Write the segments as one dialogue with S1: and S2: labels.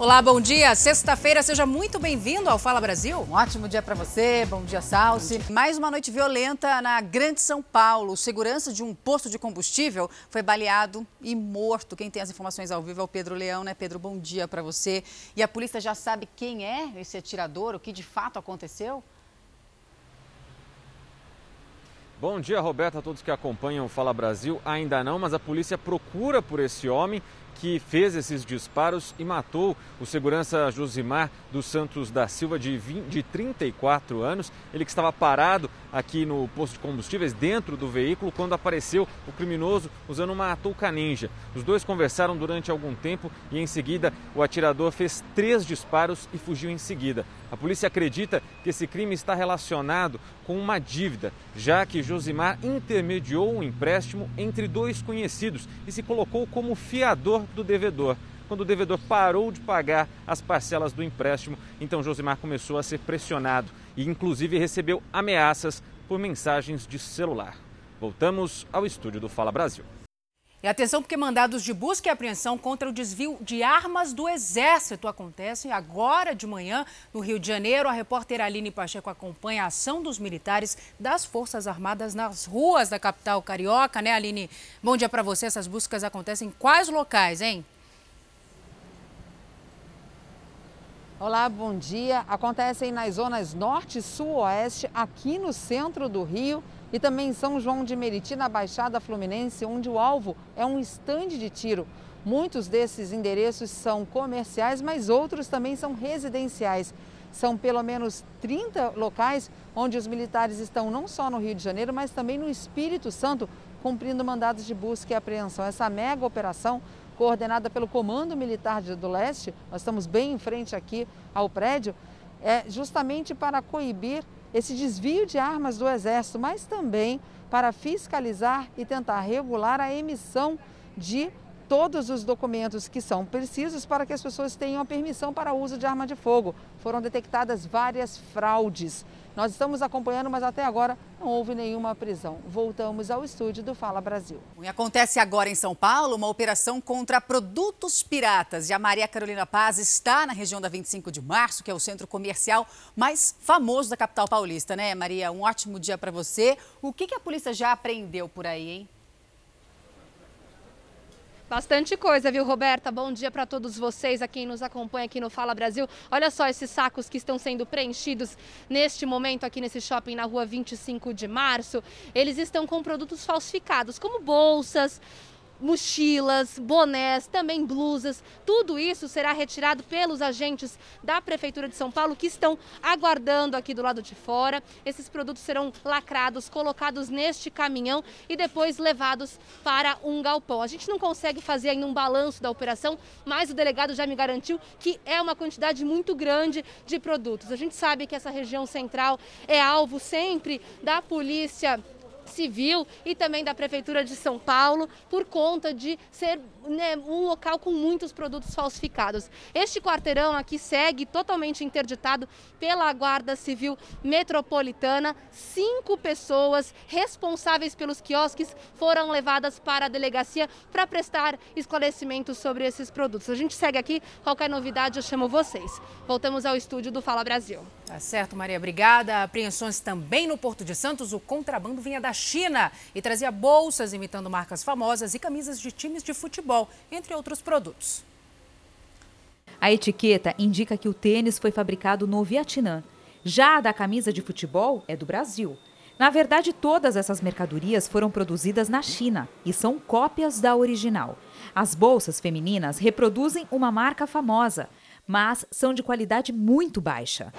S1: Olá, bom dia. Sexta-feira, seja muito bem-vindo ao Fala Brasil.
S2: Um ótimo dia para você. Bom dia, Salsi.
S1: Mais uma noite violenta na Grande São Paulo. O segurança de um posto de combustível foi baleado e morto. Quem tem as informações ao vivo é o Pedro Leão, né? Pedro, bom dia para você. E a polícia já sabe quem é esse atirador, o que de fato aconteceu?
S3: Bom dia, Roberto, a todos que acompanham o Fala Brasil. Ainda não, mas a polícia procura por esse homem que fez esses disparos e matou o segurança Josimar dos Santos da Silva, de, 20, de 34 anos. Ele que estava parado aqui no posto de combustíveis, dentro do veículo, quando apareceu o criminoso usando uma touca ninja. Os dois conversaram durante algum tempo e, em seguida, o atirador fez três disparos e fugiu em seguida. A polícia acredita que esse crime está relacionado com uma dívida, já que Josimar intermediou um empréstimo entre dois conhecidos e se colocou como fiador do devedor. Quando o devedor parou de pagar as parcelas do empréstimo, então Josimar começou a ser pressionado e, inclusive, recebeu ameaças por mensagens de celular. Voltamos ao estúdio do Fala Brasil.
S1: E atenção, porque mandados de busca e apreensão contra o desvio de armas do Exército acontecem agora de manhã no Rio de Janeiro. A repórter Aline Pacheco acompanha a ação dos militares das Forças Armadas nas ruas da capital carioca, né, Aline? Bom dia para você. Essas buscas acontecem em quais locais, hein?
S2: Olá, bom dia. Acontecem nas zonas norte, sul, oeste, aqui no centro do Rio e também em São João de Meriti, na Baixada Fluminense, onde o alvo é um estande de tiro. Muitos desses endereços são comerciais, mas outros também são residenciais. São pelo menos 30 locais onde os militares estão não só no Rio de Janeiro, mas também no Espírito Santo, cumprindo mandados de busca e apreensão. Essa mega operação, coordenada pelo Comando Militar do Leste, nós estamos bem em frente aqui ao prédio, é justamente para coibir esse desvio de armas do Exército, mas também para fiscalizar e tentar regular a emissão de todos os documentos que são precisos para que as pessoas tenham a permissão para o uso de arma de fogo. Foram detectadas várias fraudes. Nós estamos acompanhando, mas até agora não houve nenhuma prisão. Voltamos ao estúdio do Fala Brasil.
S1: E acontece agora em São Paulo uma operação contra produtos piratas. E a Maria Carolina Paz está na região da 25 de março, que é o centro comercial mais famoso da capital paulista, né, Maria? Um ótimo dia para você. O que, que a polícia já apreendeu por aí, hein?
S4: Bastante coisa, viu, Roberta? Bom dia para todos vocês, a quem nos acompanha aqui no Fala Brasil. Olha só esses sacos que estão sendo preenchidos neste momento aqui nesse shopping na rua 25 de março. Eles estão com produtos falsificados, como bolsas, mochilas, bonés, também blusas. Tudo isso será retirado pelos agentes da Prefeitura de São Paulo que estão aguardando aqui do lado de fora. Esses produtos serão lacrados, colocados neste caminhão e depois levados para um galpão. A gente não consegue fazer ainda um balanço da operação, mas o delegado já me garantiu que é uma quantidade muito grande de produtos. A gente sabe que essa região central é alvo sempre da polícia Civil e também da Prefeitura de São Paulo por conta de ser né, um local com muitos produtos falsificados. Este quarteirão aqui segue totalmente interditado pela Guarda Civil Metropolitana. Cinco pessoas responsáveis pelos quiosques foram levadas para a delegacia para prestar esclarecimentos sobre esses produtos. A gente segue aqui, qualquer novidade eu chamo vocês. Voltamos ao estúdio do Fala Brasil.
S1: Tá certo, Maria, obrigada. Apreensões também no Porto de Santos. O contrabando vinha da China e trazia bolsas imitando marcas famosas e camisas de times de futebol, entre outros produtos.
S5: A etiqueta indica que o tênis foi fabricado no Vietnã. Já a da camisa de futebol é do Brasil. Na verdade, todas essas mercadorias foram produzidas na China e são cópias da original. As bolsas femininas reproduzem uma marca famosa, mas são de qualidade muito baixa.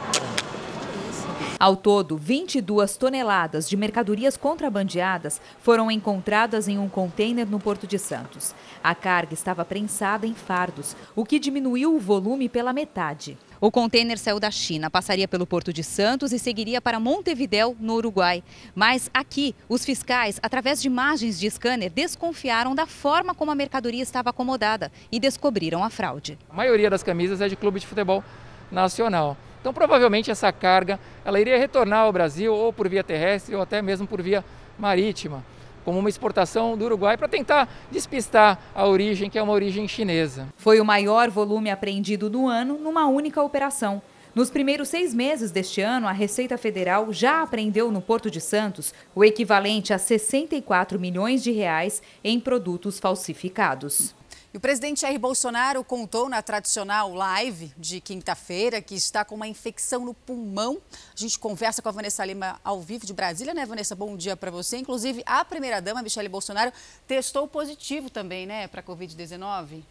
S5: Ao todo, 22 toneladas de mercadorias contrabandeadas foram encontradas em um container no Porto de Santos. A carga estava prensada em fardos, o que diminuiu o volume pela metade. O container saiu da China, passaria pelo Porto de Santos e seguiria para Montevidéu, no Uruguai. Mas aqui, os fiscais, através de imagens de scanner, desconfiaram da forma como a mercadoria estava acomodada e descobriram a fraude.
S6: A maioria das camisas é de clube de futebol nacional. Então, provavelmente essa carga ela iria retornar ao Brasil ou por via terrestre ou até mesmo por via marítima. como uma exportação do Uruguai para tentar despistar a origem, que é uma origem chinesa.
S5: Foi o maior volume apreendido no ano numa única operação. Nos primeiros seis meses deste ano, a Receita Federal já apreendeu no Porto de Santos o equivalente a 64 milhões de reais em produtos falsificados.
S1: E o presidente Jair Bolsonaro contou na tradicional live de quinta-feira que está com uma infecção no pulmão. A gente conversa com a Vanessa Lima ao vivo de Brasília, né, Vanessa? Bom dia para você. Inclusive, a primeira-dama, Michele Bolsonaro, testou positivo também, né, para a Covid-19.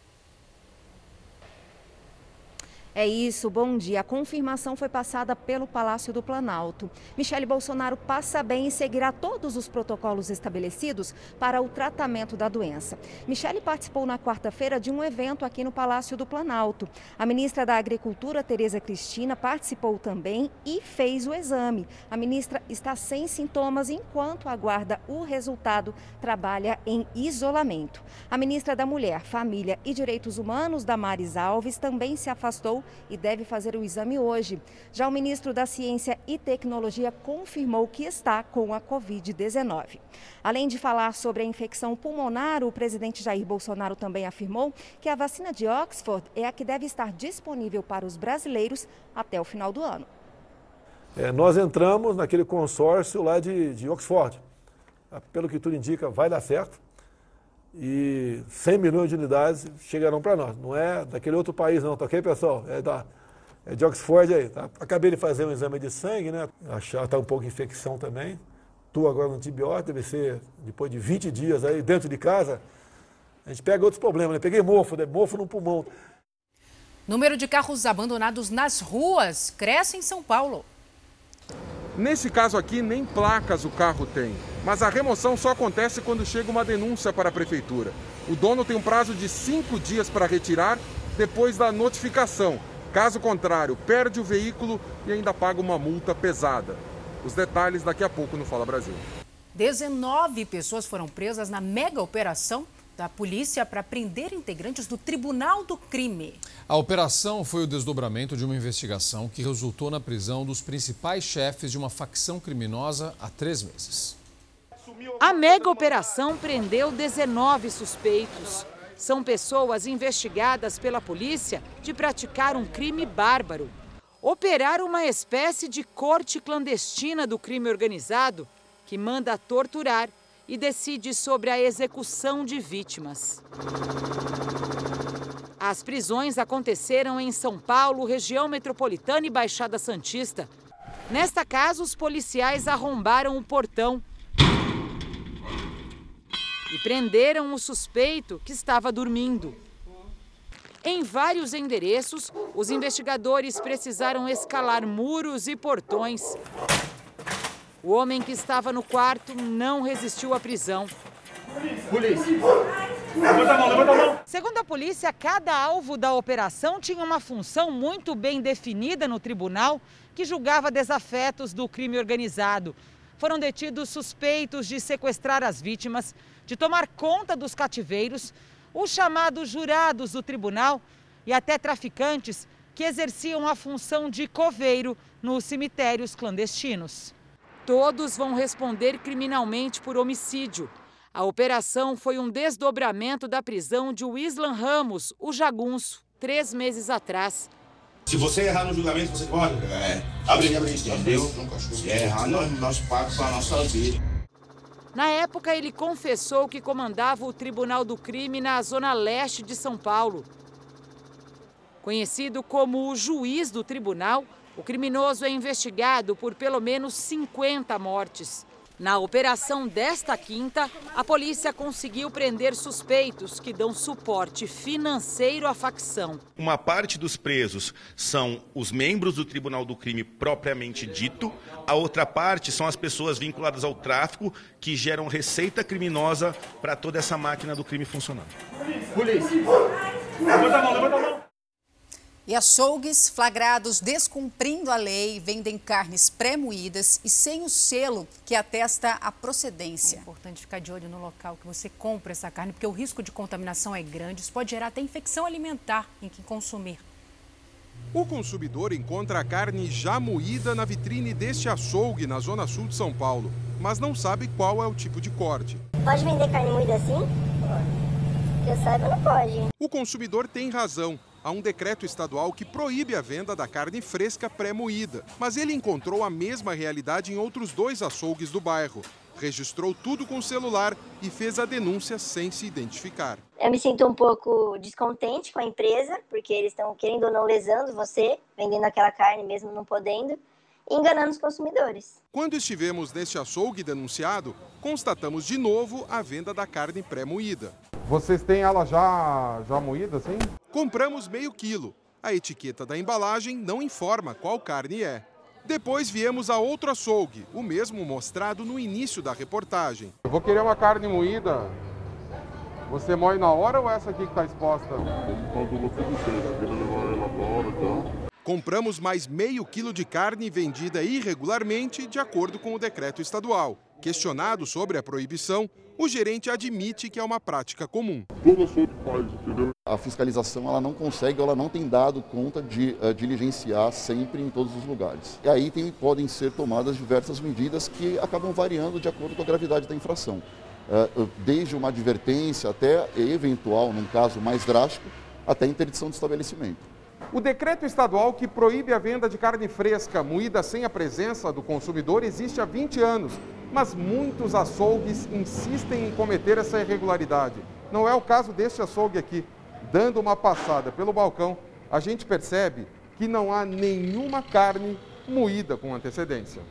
S7: É isso, bom dia. A confirmação foi passada pelo Palácio do Planalto. Michele Bolsonaro passa bem e seguirá todos os protocolos estabelecidos para o tratamento da doença. Michele participou na quarta-feira de um evento aqui no Palácio do Planalto. A ministra da Agricultura, Tereza Cristina, participou também e fez o exame. A ministra está sem sintomas enquanto aguarda o resultado, trabalha em isolamento. A ministra da Mulher, Família e Direitos Humanos, Damares Alves, também se afastou e deve fazer o exame hoje. Já o ministro da Ciência e Tecnologia confirmou que está com a Covid-19. Além de falar sobre a infecção pulmonar, o presidente Jair Bolsonaro também afirmou que a vacina de Oxford é a que deve estar disponível para os brasileiros até o final do ano.
S8: É, nós entramos naquele consórcio lá de, de Oxford. Pelo que tudo indica, vai dar certo e 100 milhões de unidades chegarão para nós. Não é daquele outro país não, tá ok, pessoal? É, da, é de Oxford aí, tá? Acabei de fazer um exame de sangue, né? Achar tá um pouco de infecção também. Estou agora no antibiótico, deve ser depois de 20 dias aí dentro de casa. A gente pega outros problemas, né? Peguei mofo, né? mofo no pulmão.
S1: Número de carros abandonados nas ruas cresce em São Paulo.
S9: Nesse caso aqui, nem placas o carro tem. Mas a remoção só acontece quando chega uma denúncia para a prefeitura. O dono tem um prazo de cinco dias para retirar depois da notificação. Caso contrário, perde o veículo e ainda paga uma multa pesada. Os detalhes daqui a pouco no Fala Brasil.
S1: 19 pessoas foram presas na mega operação da polícia para prender integrantes do Tribunal do Crime.
S10: A operação foi o desdobramento de uma investigação que resultou na prisão dos principais chefes de uma facção criminosa há três meses.
S11: A mega operação prendeu 19 suspeitos. São pessoas investigadas pela polícia de praticar um crime bárbaro. Operar uma espécie de corte clandestina do crime organizado que manda torturar e decide sobre a execução de vítimas. As prisões aconteceram em São Paulo, região metropolitana e Baixada Santista. Nesta casa, os policiais arrombaram o portão e prenderam o suspeito que estava dormindo. Em vários endereços, os investigadores precisaram escalar muros e portões. O homem que estava no quarto não resistiu à prisão. Polícia! Levanta a mão, levanta a mão! Segundo a polícia, cada alvo da operação tinha uma função muito bem definida no tribunal que julgava desafetos do crime organizado. Foram detidos suspeitos de sequestrar as vítimas, de tomar conta dos cativeiros, os chamados jurados do tribunal e até traficantes que exerciam a função de coveiro nos cemitérios clandestinos. Todos vão responder criminalmente por homicídio. A operação foi um desdobramento da prisão de Wislan Ramos, o jagunço, três meses atrás.
S12: Se você errar no julgamento, você corre. É. Abre, abre, entendeu? Se errar, nós, nós pagamos a nossa vida.
S11: Na época, ele confessou que comandava o Tribunal do Crime na zona leste de São Paulo. Conhecido como o juiz do tribunal, o criminoso é investigado por pelo menos 50 mortes. Na operação desta quinta, a polícia conseguiu prender suspeitos que dão suporte financeiro à facção.
S13: Uma parte dos presos são os membros do Tribunal do Crime propriamente dito, a outra parte são as pessoas vinculadas ao tráfico que geram receita criminosa para toda essa máquina do crime funcionar. Polícia!
S1: Levanta a mão, levanta a mão! E açougues flagrados descumprindo a lei vendem carnes pré-moídas e sem o selo que atesta a procedência. É importante ficar de olho no local que você compra essa carne, porque o risco de contaminação é grande. Isso pode gerar até infecção alimentar em quem consumir.
S9: O consumidor encontra a carne já moída na vitrine deste açougue na zona sul de São Paulo. mas não sabe qual é o tipo de corte.
S14: Pode vender carne moída assim? Pode. Que eu saiba, não pode.
S9: O consumidor tem razão. Há um decreto estadual que proíbe a venda da carne fresca pré-moída, mas ele encontrou a mesma realidade em outros dois açougues do bairro. Registrou tudo com o celular e fez a denúncia sem se identificar.
S14: Eu me sinto um pouco descontente com a empresa, porque eles estão, querendo ou não, lesando você, vendendo aquela carne mesmo não podendo enganando os consumidores.
S9: Quando estivemos neste açougue denunciado, constatamos de novo a venda da carne pré-moída.
S15: Vocês têm ela já, já moída, sim?
S9: Compramos meio quilo. A etiqueta da embalagem não informa qual carne é. Depois viemos a outro açougue, o mesmo mostrado no início da reportagem.
S15: Eu vou querer uma carne moída. Você moe na hora ou essa aqui que está exposta?
S9: Compramos mais meio quilo de carne vendida irregularmente, de acordo com o decreto estadual. Questionado sobre a proibição, o gerente admite que é uma prática comum.
S16: A fiscalização ela não consegue, ela não tem dado conta de uh, diligenciar sempre em todos os lugares. E aí tem, podem ser tomadas diversas medidas que acabam variando de acordo com a gravidade da infração. Uh, desde uma advertência até eventual, num caso mais drástico, até interdição de estabelecimento.
S15: O decreto estadual que proíbe a venda de carne fresca moída sem a presença do consumidor existe há 20 anos, mas muitos açougues insistem em cometer essa irregularidade. Não é o caso deste açougue aqui. Dando uma passada pelo balcão, a gente percebe que não há nenhuma carne moída com antecedência.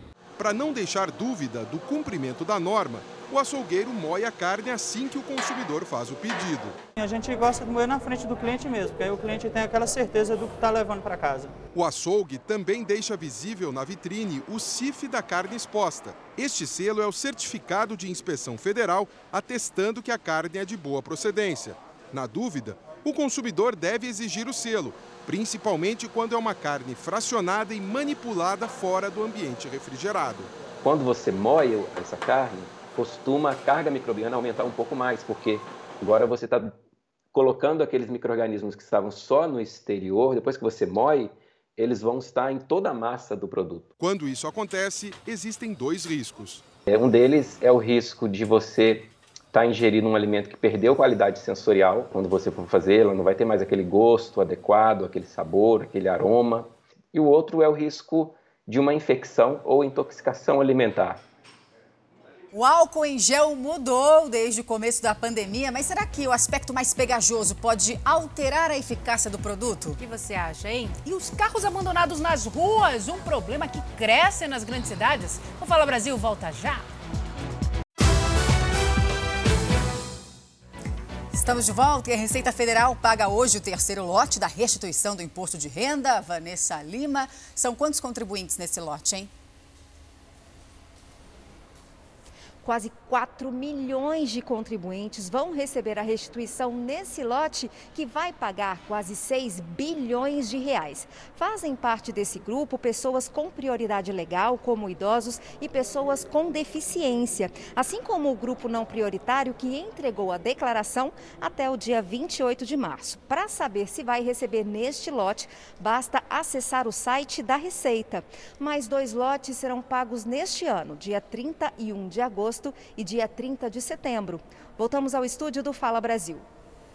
S9: Para não deixar dúvida do cumprimento da norma, o açougueiro moe a carne assim que o consumidor faz o pedido.
S17: A gente gosta de moer na frente do cliente mesmo, porque aí o cliente tem aquela certeza do que está levando para casa.
S9: O açougue também deixa visível na vitrine o CIF da carne exposta. Este selo é o certificado de inspeção federal atestando que a carne é de boa procedência. Na dúvida, o consumidor deve exigir o selo, principalmente quando é uma carne fracionada e manipulada fora do ambiente refrigerado.
S18: Quando você moe essa carne, costuma a carga microbiana aumentar um pouco mais, porque agora você está colocando aqueles micro-organismos que estavam só no exterior, depois que você moe, eles vão estar em toda a massa do produto.
S9: Quando isso acontece, existem dois riscos.
S18: É, um deles é o risco de você estar tá ingerindo um alimento que perdeu qualidade sensorial quando você for fazer, ela não vai ter mais aquele gosto adequado, aquele sabor, aquele aroma. E o outro é o risco de uma infecção ou intoxicação alimentar.
S1: O álcool em gel mudou desde o começo da pandemia, mas será que o aspecto mais pegajoso pode alterar a eficácia do produto? O que você acha, hein? E os carros abandonados nas ruas, um problema que cresce nas grandes cidades? O Fala Brasil volta já. Estamos de volta e a Receita Federal paga hoje o terceiro lote da restituição do imposto de renda. Vanessa Lima, são quantos contribuintes nesse lote, hein?
S7: Quase 4 milhões de contribuintes vão receber a restituição nesse lote que vai pagar quase 6 bilhões de reais. Fazem parte desse grupo pessoas com prioridade legal, como idosos e pessoas com deficiência, assim como o grupo não prioritário que entregou a declaração até o dia 28 de março. Para saber se vai receber neste lote, basta acessar o site da Receita. Mais dois lotes serão pagos neste ano, dia 31 de agosto agosto e dia 30 de setembro. Voltamos ao estúdio do Fala Brasil.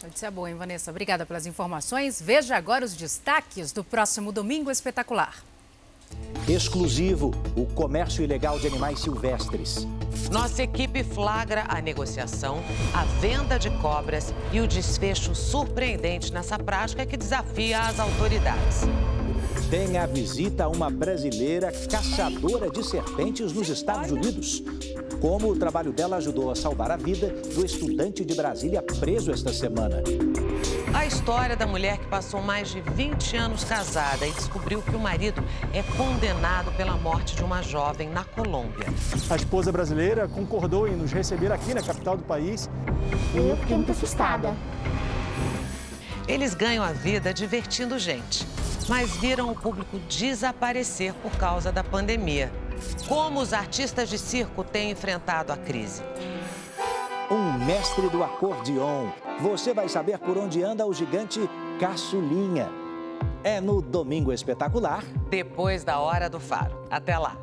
S1: Notícia boa, hein, Vanessa? Obrigada pelas informações. Veja agora os destaques do próximo Domingo Espetacular.
S19: Exclusivo: o comércio ilegal de animais silvestres.
S20: Nossa equipe flagra a negociação, a venda de cobras e o desfecho surpreendente nessa prática que desafia as autoridades.
S19: Tem a visita a uma brasileira caçadora de serpentes nos Estados Unidos como o trabalho dela ajudou a salvar a vida do estudante de Brasília preso esta semana.
S20: A história da mulher que passou mais de 20 anos casada e descobriu que o marido é condenado pela morte de uma jovem na Colômbia.
S21: A esposa brasileira concordou em nos receber aqui na capital do país.
S22: Eu fiquei muito assustada.
S20: Eles ganham a vida divertindo gente, mas viram o público desaparecer por causa da pandemia. Como os artistas de circo têm enfrentado a crise?
S19: Um mestre do acordeon. Você vai saber por onde anda o gigante Caçulinha. É no Domingo Espetacular.
S20: Depois da Hora do Faro. Até lá.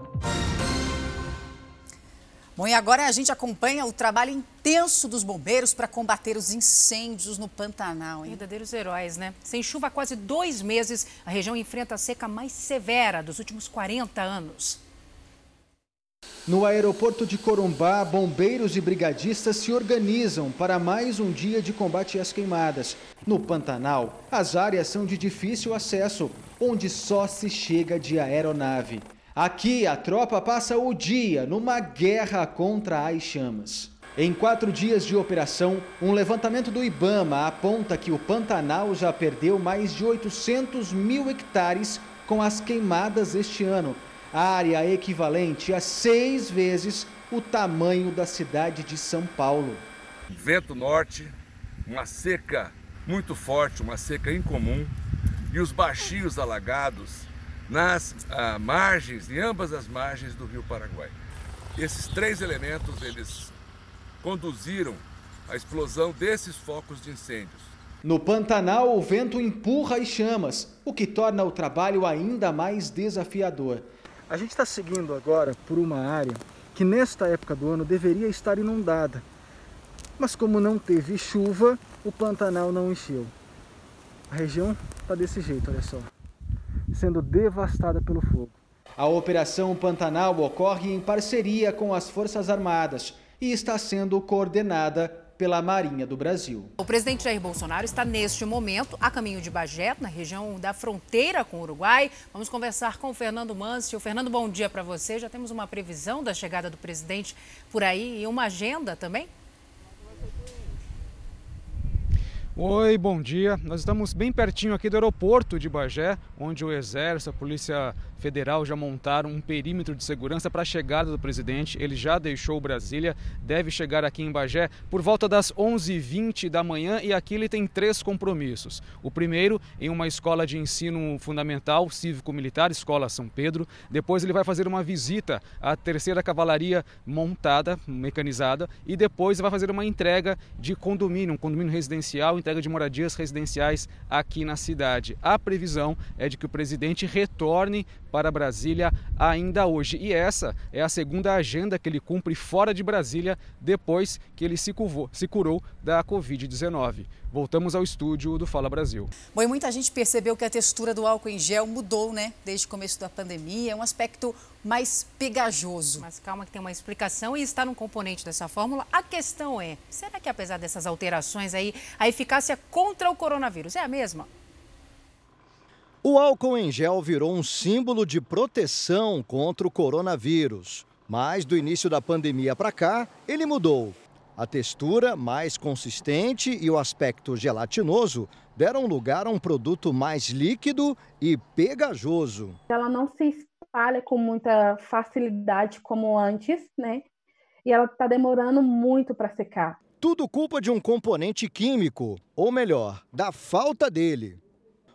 S23: Bom, e agora a gente acompanha o trabalho intenso dos bombeiros para combater os incêndios no Pantanal. Hein?
S1: Verdadeiros heróis, né? Sem chuva há quase dois meses, a região enfrenta a seca mais severa dos últimos 40 anos.
S24: No aeroporto de Corumbá, bombeiros e brigadistas se organizam para mais um dia de combate às queimadas. No Pantanal, as áreas são de difícil acesso, onde só se chega de aeronave. Aqui, a tropa passa o dia numa guerra contra as chamas. Em quatro dias de operação, um levantamento do Ibama aponta que o Pantanal já perdeu mais de 800 mil hectares com as queimadas este ano, área equivalente a seis vezes o tamanho da cidade de São Paulo.
S25: Vento norte, uma seca muito forte, uma seca incomum, e os baixios alagados nas ah, margens, em ambas as margens do Rio Paraguai. Esses três elementos, eles conduziram à explosão desses focos de incêndios.
S24: No Pantanal, o vento empurra as chamas, o que torna o trabalho ainda mais desafiador. A gente está seguindo agora por uma área que nesta época do ano deveria estar inundada. Mas como não teve chuva, o Pantanal não encheu. A região está desse jeito, olha só sendo devastada pelo fogo. A Operação Pantanal ocorre em parceria com as Forças Armadas e está sendo coordenada pela Marinha do Brasil.
S1: O presidente Jair Bolsonaro está neste momento a caminho de Bagé, na região da fronteira com o Uruguai. Vamos conversar com o Fernando Mancio. Fernando, bom dia para você. Já temos uma previsão da chegada do presidente por aí e uma agenda também?
S26: Oi, bom dia. Nós estamos bem pertinho aqui do aeroporto de Bagé, onde o Exército, a Polícia Federal já montaram um perímetro de segurança para a chegada do presidente. Ele já deixou Brasília, deve chegar aqui em Bagé por volta das 11h20 da manhã e aqui ele tem três compromissos. O primeiro em uma escola de ensino fundamental cívico-militar, Escola São Pedro. Depois ele vai fazer uma visita à terceira cavalaria montada, mecanizada, e depois vai fazer uma entrega de condomínio, um condomínio residencial, entrega de moradias residenciais aqui na cidade. A previsão é de que o presidente retorne para Brasília ainda hoje. E essa é a segunda agenda que ele cumpre fora de Brasília depois que ele se curvou, se curou da Covid-19. Voltamos ao estúdio do Fala Brasil.
S23: Bom, e muita gente percebeu que a textura do álcool em gel mudou, né? Desde o começo da pandemia. É um aspecto mais pegajoso.
S1: Mas calma que tem uma explicação e está no componente dessa fórmula. A questão é, será que apesar dessas alterações aí, a eficácia contra o coronavírus é a mesma?
S27: O álcool em gel virou um símbolo de proteção contra o coronavírus. Mas do início da pandemia para cá, ele mudou. A textura mais consistente e o aspecto gelatinoso deram lugar a um produto mais líquido e pegajoso.
S28: Ela não se espalha com muita facilidade como antes, né? E ela está demorando muito para secar.
S27: Tudo culpa de um componente químico, ou melhor, da falta dele.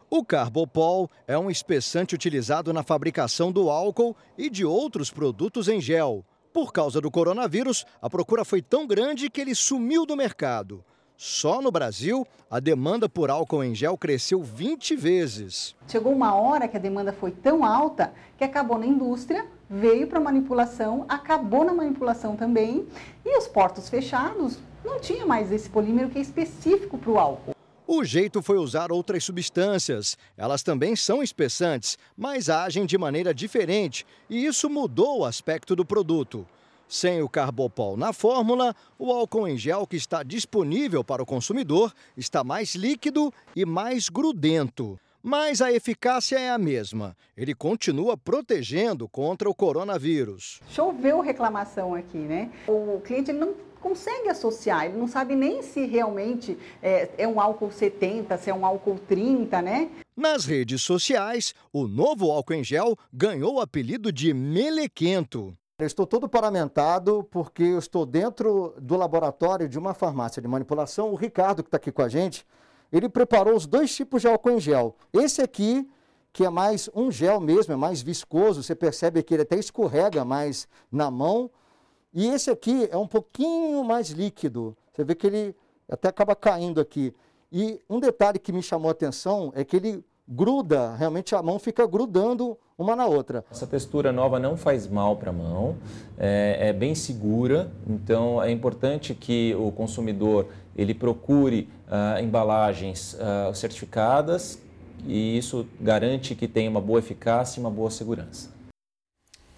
S27: O carbopol é um espessante utilizado na fabricação do álcool e de outros produtos em gel. Por causa do coronavírus, a procura foi tão grande que ele sumiu do mercado. Só no Brasil, a demanda por álcool em gel cresceu 20 vezes.
S29: Chegou uma hora que a demanda foi tão alta que acabou na indústria, veio para a manipulação, acabou na manipulação também, e os portos fechados não tinha mais esse polímero que é específico para o álcool.
S27: O jeito foi usar outras substâncias. Elas também são espessantes, mas agem de maneira diferente e isso mudou o aspecto do produto. Sem o carbopol na fórmula, o álcool em gel que está disponível para o consumidor está mais líquido e mais grudento. Mas a eficácia é a mesma. Ele continua protegendo contra o coronavírus.
S29: Choveu reclamação aqui, né? O cliente não consegue associar, ele não sabe nem se realmente é, é, um álcool 70, se é um álcool 30, né?
S27: Nas redes sociais, o novo álcool em gel ganhou o apelido de melequento.
S30: Eu estou todo paramentado porque eu estou dentro do laboratório de uma farmácia de manipulação. O Ricardo, que está aqui com a gente, ele preparou os dois tipos de álcool em gel. Esse aqui, que é mais um gel mesmo, é mais viscoso, você percebe que ele até escorrega mais na mão. E esse aqui é um pouquinho mais líquido. Você vê que ele até acaba caindo aqui. E um detalhe que me chamou a atenção é que ele gruda, realmente a mão fica grudando uma na outra.
S19: Essa textura nova não faz mal para a mão, é, é, bem segura, então é importante que o consumidor ele procure uh, embalagens uh, certificadas e isso garante que tenha uma boa eficácia e uma boa segurança.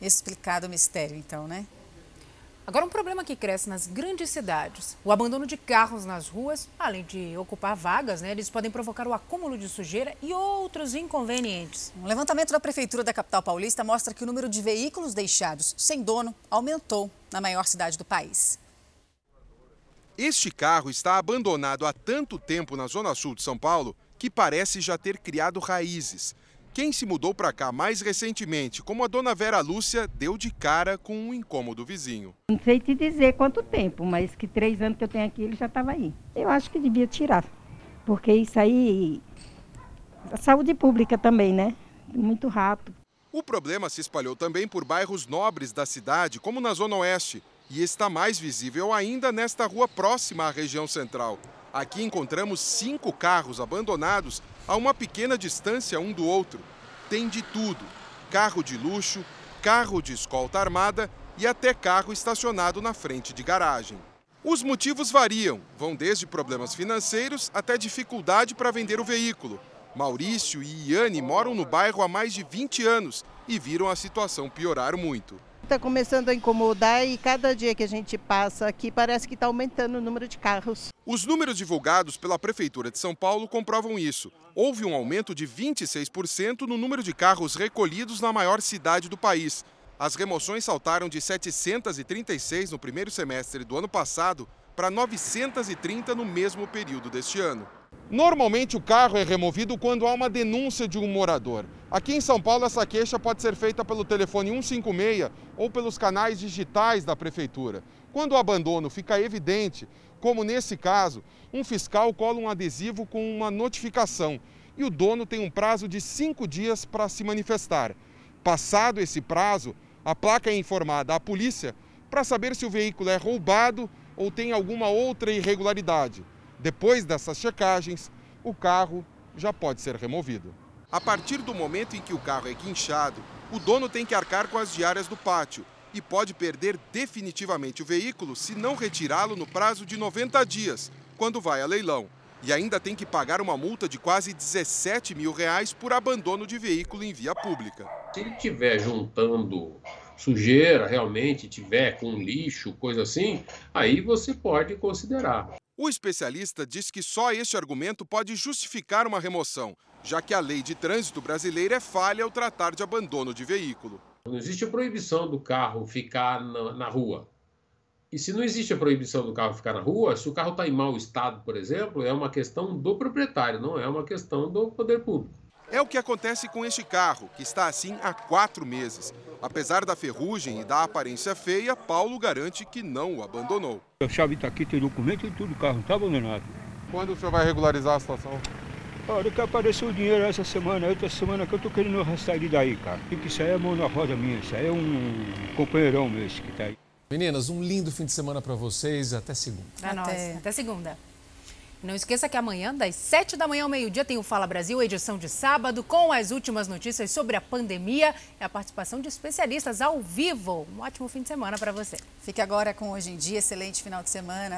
S23: Explicado o mistério, então, né?
S1: Agora, um problema que cresce nas grandes cidades. O abandono de carros nas ruas, além de ocupar vagas, né, eles podem provocar o acúmulo de sujeira e outros inconvenientes.
S23: Um levantamento da Prefeitura da capital paulista mostra que o número de veículos deixados sem dono aumentou na maior cidade do país.
S9: Este carro está abandonado há tanto tempo na zona sul de São Paulo que parece já ter criado raízes. Quem se mudou para cá mais recentemente, como a dona Vera Lúcia, deu de cara com um incômodo vizinho.
S31: Não sei te dizer quanto tempo, mas que três anos que eu tenho aqui, ele já estava aí. Eu acho que devia tirar, porque isso aí. A saúde pública também, né? Muito rato.
S9: O problema se espalhou também por bairros nobres da cidade, como na Zona Oeste, e está mais visível ainda nesta rua próxima à região central. Aqui encontramos cinco carros abandonados a uma pequena distância um do outro. Tem de tudo: carro de luxo, carro de escolta armada e até carro estacionado na frente de garagem. Os motivos variam, vão desde problemas financeiros até dificuldade para vender o veículo. Maurício e Iane moram no bairro há mais de 20 anos e viram a situação piorar muito
S31: está começando a incomodar e cada dia que a gente passa aqui parece que está aumentando o número de carros.
S9: Os números divulgados pela Prefeitura de São Paulo comprovam isso. Houve um aumento de 26% no número de carros recolhidos na maior cidade do país. As remoções saltaram de 736 no primeiro semestre do ano passado para 930 no mesmo período deste ano. Normalmente o carro é removido quando há uma denúncia de um morador. Aqui em São Paulo, essa queixa pode ser feita pelo telefone 156 ou pelos canais digitais da prefeitura. Quando o abandono fica evidente, como nesse caso, um fiscal cola um adesivo com uma notificação e o dono tem um prazo de cinco dias para se manifestar. Passado esse prazo, a placa é informada à polícia para saber se o veículo é roubado ou tem alguma outra irregularidade. Depois dessas checagens, o carro já pode ser removido. A partir do momento em que o carro é guinchado, o dono tem que arcar com as diárias do pátio e pode perder definitivamente o veículo se não retirá-lo no prazo de 90 dias, quando vai a leilão. E ainda tem que pagar uma multa de quase 17 mil reais por abandono de veículo em via pública.
S32: Se ele estiver juntando sujeira, realmente tiver com lixo, coisa assim, aí você pode considerar.
S9: O especialista diz que só este argumento pode justificar uma remoção, já que a lei de trânsito brasileira é falha ao tratar de abandono de veículo.
S32: Não existe a proibição do carro ficar na, na rua. E se não existe a proibição do carro ficar na rua, se o carro está em mau estado, por exemplo, é uma questão do proprietário, não é uma questão do poder público.
S9: É o que acontece com este carro, que está assim há quatro meses. Apesar da ferrugem e da aparência feia, Paulo garante que não o abandonou.
S12: A chave está aqui, tem documento e tudo, o carro não está abandonado.
S9: Quando o senhor vai regularizar a situação?
S12: Olha que apareceu o dinheiro essa semana, outra semana que eu tô querendo arrastar ele daí, cara. E que isso aí é mão na roda minha, isso aí é um companheirão meu que tá aí.
S10: Meninas, um lindo fim de semana para vocês, até segunda.
S1: Até, até segunda. Não esqueça que amanhã, das 7 da manhã ao meio-dia, tem o Fala Brasil, edição de sábado, com as últimas notícias sobre a pandemia e a participação de especialistas ao vivo. Um ótimo fim de semana para você.
S23: Fique agora com Hoje em Dia, excelente final de semana.